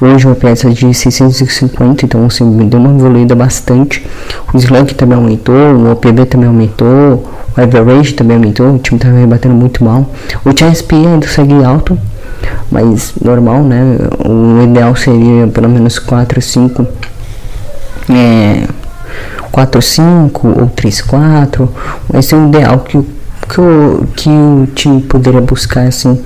hoje o PS é de 650, então assim, deu uma evoluída bastante. O slug também aumentou, o OPB também aumentou, o average também aumentou, o time estava rebatendo muito mal. O TSP ainda segue alto, mas normal, né? O ideal seria pelo menos 4, 5, é, 4, 5 ou 3, 4. Esse é o ideal que o que o, que o time poderia buscar assim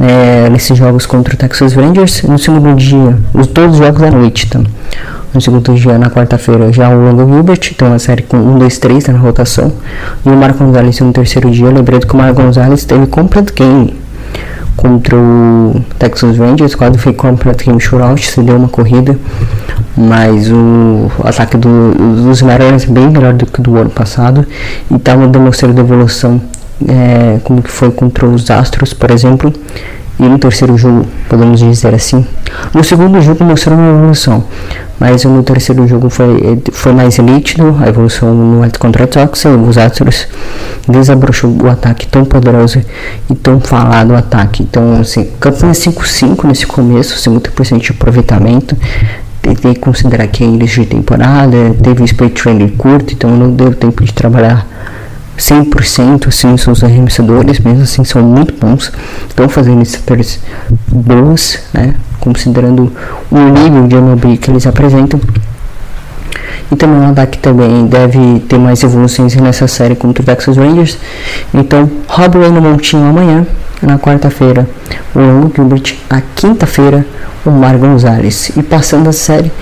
é, nesses jogos contra o Texas Rangers no segundo dia. Os todos os jogos da noite tá? no segundo dia na quarta-feira já o Longo Gilbert então uma série com 1, 2, 3 na rotação. E o Marco Gonzalez no terceiro dia. Lembrando que o Marco Gonzalez teve complete game contra o Texas Rangers, quase foi completamente shootout, cedeu uma corrida, mas o ataque do, dos Mariners é bem melhor do que do ano passado. E estava demonstrando evolução é, como que foi contra os Astros, por exemplo, e no terceiro jogo, podemos dizer assim. No segundo jogo mostrou uma evolução, mas no terceiro jogo foi, foi mais nítido, a evolução no contra-ataque, os Astros desabrochou o ataque tão poderoso e tão falado ataque. Então, assim, campanha 5-5 nesse começo, 50% de aproveitamento. Que considerar que é início de temporada, teve um split training curto, então não deu tempo de trabalhar 100% assim, os arremessadores, mesmo assim são muito bons, estão fazendo estratégias boas, né, considerando o nível de MLB que eles apresentam. E também o ataque também deve ter mais evoluções nessa série contra o Texas Rangers. Então, Rob Ray no montinho amanhã, na quarta-feira, o Longo Gilbert, na quinta-feira, o Mar Gonzalez. E passando a série,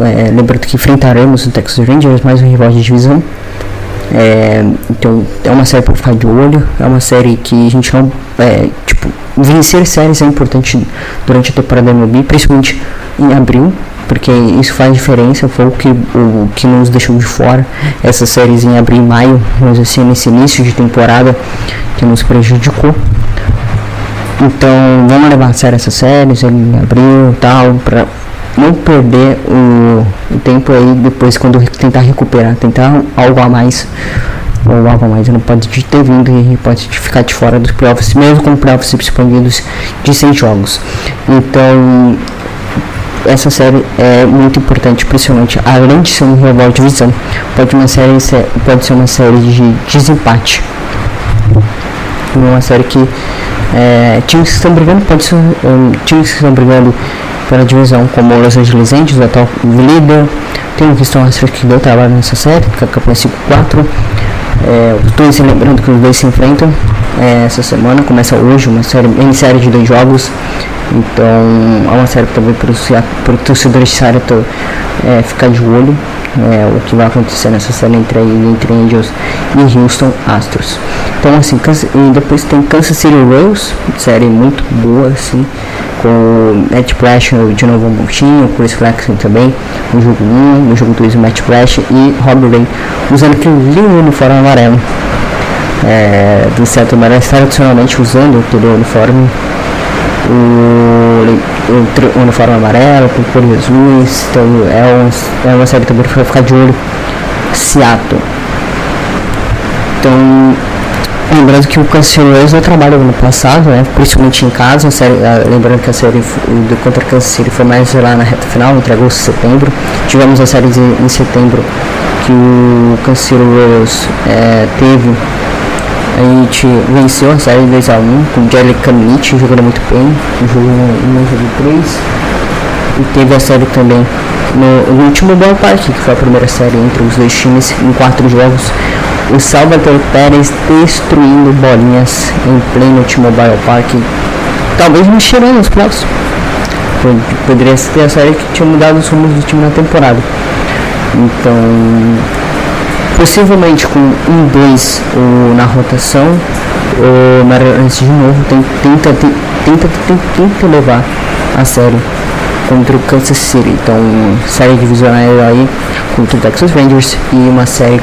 é, lembrando que enfrentaremos o Texas Rangers, mais um rival de divisão. É, então é uma série para ficar de olho, é uma série que a gente não. É, tipo, vencer séries é importante durante a temporada da MLB, principalmente em abril, porque isso faz diferença, foi o que, o que nos deixou de fora essas séries em abril e maio, mas assim, nesse início de temporada que nos prejudicou. Então vamos levar a sério essas séries em abril e tal, para não perder o, o, tempo aí depois quando tentar recuperar, tentar algo a mais ou algo a mais, não pode ter vindo e pode ficar de fora dos playoffs, mesmo com playoffs expandidos de 100 jogos. Então essa série é muito importante, principalmente além de ser um rival de visão, pode uma série pode ser uma série de desempate. Uma série que é, times que estão brigando, pode ser um, times que estão brigando pela divisão, como o Los Angeles Angels, atual líder. Tem o Houston Astros que deu trabalho nessa série, que é a campanha 5-4. É, os dois, lembrando que os dois se enfrentam é, essa semana, começa hoje uma série, série de dois jogos. Então é uma série também para o torcedor de série é, ficar de olho é, o que vai acontecer nessa série entre, entre Angels e Houston Astros. Então assim, depois tem Kansas City Royals, série muito boa assim, com Matt Flash de novo um montinho, Chris Flexon também, no jogo 1, no jogo 2 o Matt Flash e Rob Ray usando aquele lindo uniforme amarelo. É, do Seattle Mariners tradicionalmente usando aquele uniforme o, o, uniforme amarelo com cores azuis então é, um, é uma série também para ficar de olho Seattle então Lembrando que o Cancelo não trabalhou no passado, né? principalmente em casa. Série, lembrando que a série do contra City foi mais lá na reta final, entre agosto e setembro. Tivemos a série de, em setembro que o Cancelo é, teve. A gente venceu a série 2x1 com o Jelly Kamich jogando muito bem, no jogo 1 e jogo 3. E teve a série também no, no último Ballpark, que foi a primeira série entre os dois times em quatro jogos o Salvador Pérez destruindo bolinhas em pleno T-Mobile Park. Talvez mexeram nos playoffs. Poderia ser a série que tinha mudado os rumos do time na temporada. Então, possivelmente com um, dois ou na rotação, o Mariners de novo tenta, tenta, tenta, tenta levar a série contra o Kansas City. Então, série divisional aí contra o Texas Rangers e uma série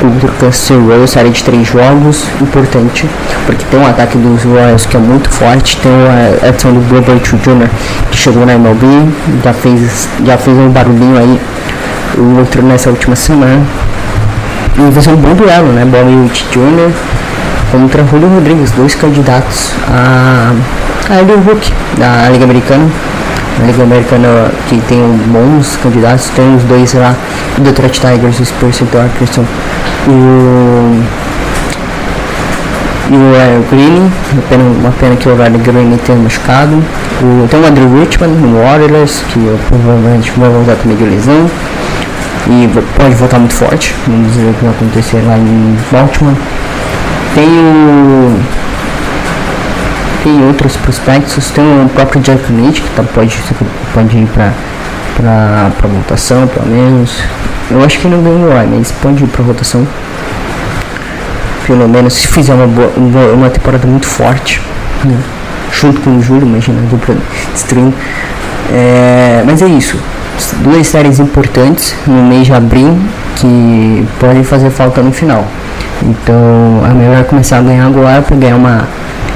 contra o Kansas City Royals, série de três jogos, importante, porque tem um ataque dos Royals que é muito forte, tem a adição do Robert Jr. que chegou na MLB, já fez, já fez um barulhinho aí, outro nessa última semana, e vai ser um bom duelo, né, Bobby Witt Jr. contra Julio Rodrigues, dois candidatos a, a Elio Hulk da Liga Americana, a Liga Americana que tem bons candidatos, tem os dois lá, o Detroit Tigers, o Spurs e o Dodgers e o e o é, Green, uma pena, uma pena que o Riley Green tenha machucado. O, tem o Andrew Richmond no Warriors, que eu, provavelmente vai voltar também de lesão. E pode voltar muito forte. Vamos ver o que vai acontecer lá em Baltimore. Tem o tem outros prospectos, tem o próprio Jack Leach, que tá, pode, pode ir para para votação, pelo menos. Eu acho que não ganhou lá, mas pode ir para votação. Pelo menos se fizer uma, boa, uma temporada muito forte, né? junto com o Júlio, imagina, dupla destruindo. É, mas é isso. Duas séries importantes no mês de abril que podem fazer falta no final. Então é melhor começar a ganhar agora para ganhar uma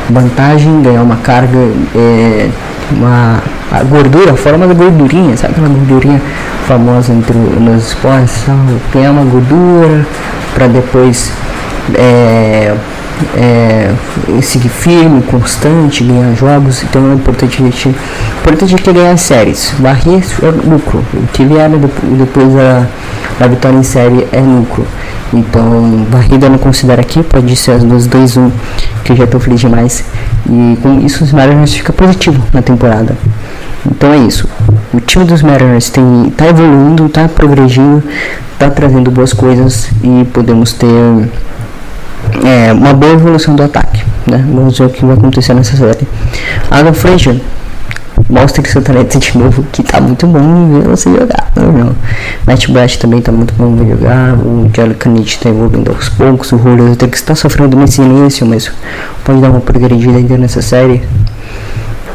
vantagem, ganhar uma carga, é, uma a gordura, a forma da gordurinha, sabe aquela gordurinha famosa entre nos esportes, ganhar uma gordura para depois é, é, seguir firme, constante, ganhar jogos, então é importante a gente, importante a gente ganhar séries, varrer é lucro, vier depois da, da vitória em série é lucro. Então, varrida não considera aqui, pode ser as duas 2-1, que eu já estou feliz demais. E com isso os Mariners fica positivo na temporada. Então é isso. O time dos Mariners tem, tá evoluindo, tá progredindo, tá trazendo boas coisas e podemos ter é, uma boa evolução do ataque. Né? Vamos ver o que vai acontecer nessa série. Adam Frazier mostra que seu talento de novo, que tá muito bom ver você jogar. Não, não. Matt Brash também tá muito bom ver jogar. O Jelly Canite tá evoluindo aos poucos. O Julio que está sofrendo nesse início, mas pode dar uma progredida ainda nessa série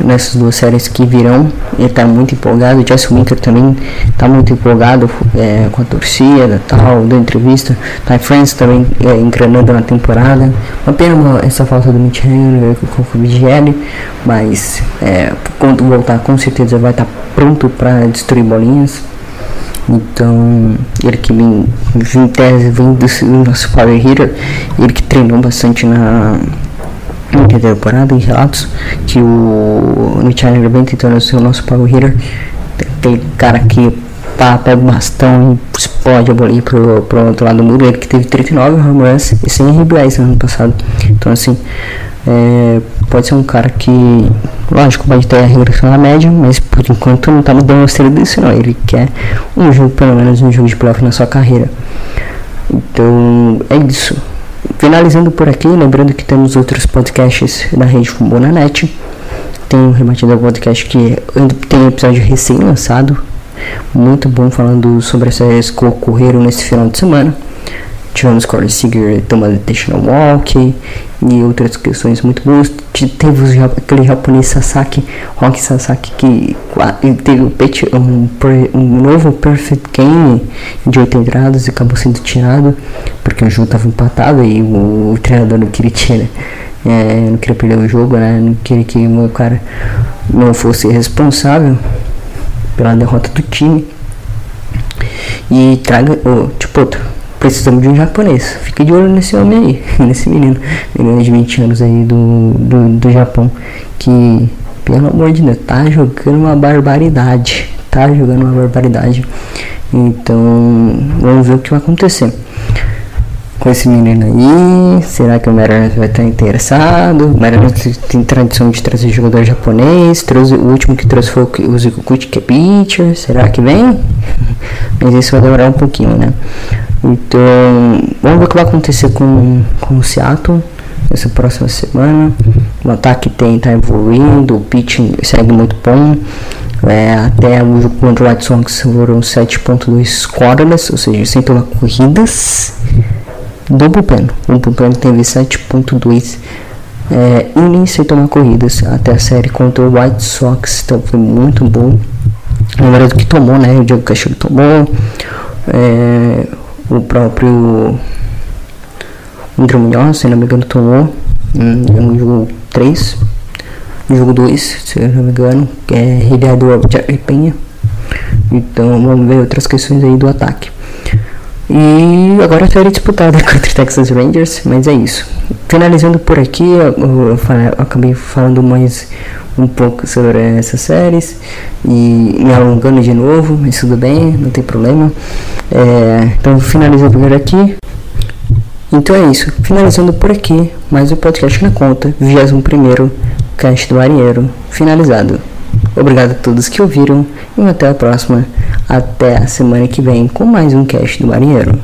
nessas duas séries que virão. Ele está muito empolgado. O Jesse Winker também está muito empolgado é, com a torcida tal, da entrevista. Ty France também é, engranando na temporada. Uma pena essa falta do Mitch Henry com o Covid, mas é, quando voltar, com certeza vai estar tá pronto para destruir bolinhas. Então, ele que vem, em tese, vem do, nosso Power Hitter, ele que treinou bastante na na temporada em relatos que o bem tentando ser o nosso power hitter. Tem cara que pá, pega o bastão e explode a bolinha pro, pro outro lado do muro. Ele que teve 39 home runs e 100 RBIs no ano passado. Então assim é, pode ser um cara que lógico pode ter a regressão na média mas por enquanto não tá mudando demonstrando disso não ele quer um jogo pelo menos um jogo de playoff na sua carreira. Então é isso Finalizando por aqui, lembrando que temos outros podcasts na rede Fumonanet. Tem o Rebatida Podcast que tem episódio recém-lançado, muito bom falando sobre as séries que ocorreram nesse final de semana. Tivemos Corey Seager tomando Intentional Walk e outras questões muito boas. Teve aquele japonês Sasaki, Rock Sasaki, que teve um, um, novo Perfect Game de 8 entradas e acabou sendo tirado porque o jogo estava empatado e o, treinador não queria tirar. É, não queria perder o jogo, né? Não queria que o cara não fosse responsável pela derrota do time. E traga, oh, tipo, outro precisamos de um japonês. Fique de olho nesse homem aí, nesse menino, menino de 20 anos aí do, do, do Japão, que, pelo amor de Deus, tá jogando uma barbaridade. Tá jogando uma barbaridade. Então, vamos ver o que vai acontecer com esse menino aí. Será que o Mariners vai estar interessado? O Mariners tem tradição de trazer jogador japonês. Trouxe, o último que trouxe foi o Zikukuchi, que é pitcher. Será que vem? Mas isso vai demorar um pouquinho, né? Então, vamos ver o que vai acontecer com, com o Seattle essa próxima semana. O ataque tem tá evoluindo, o pitching segue muito bom. É, até o jogo contra o White Sox foram 7.2 scoreless, ou seja, sem tomar corridas. Do bullpen. O bullpen teve 7.2 é, innings sem tomar corridas. Até a série contra o White Sox, então foi muito bom. Lembrando que tomou, né? O Diego Castilho tomou. É, o próprio André Munhoz, se não me engano, tomou hum, no jogo 3, no jogo 2, se não me engano, que é Ricardo Jair Penha. Então vamos ver outras questões aí do ataque. E agora a série disputada contra o Texas Rangers, mas é isso. Finalizando por aqui, eu, eu, eu, acabei falando mais um pouco sobre essas séries e me alongando de novo, mas tudo bem, não tem problema. É, então finalizando por aqui. Então é isso, finalizando por aqui, mais um podcast na conta, 21 cast do Marinheiro, finalizado. Obrigado a todos que ouviram e até a próxima. Até a semana que vem com mais um cast do Marinheiro.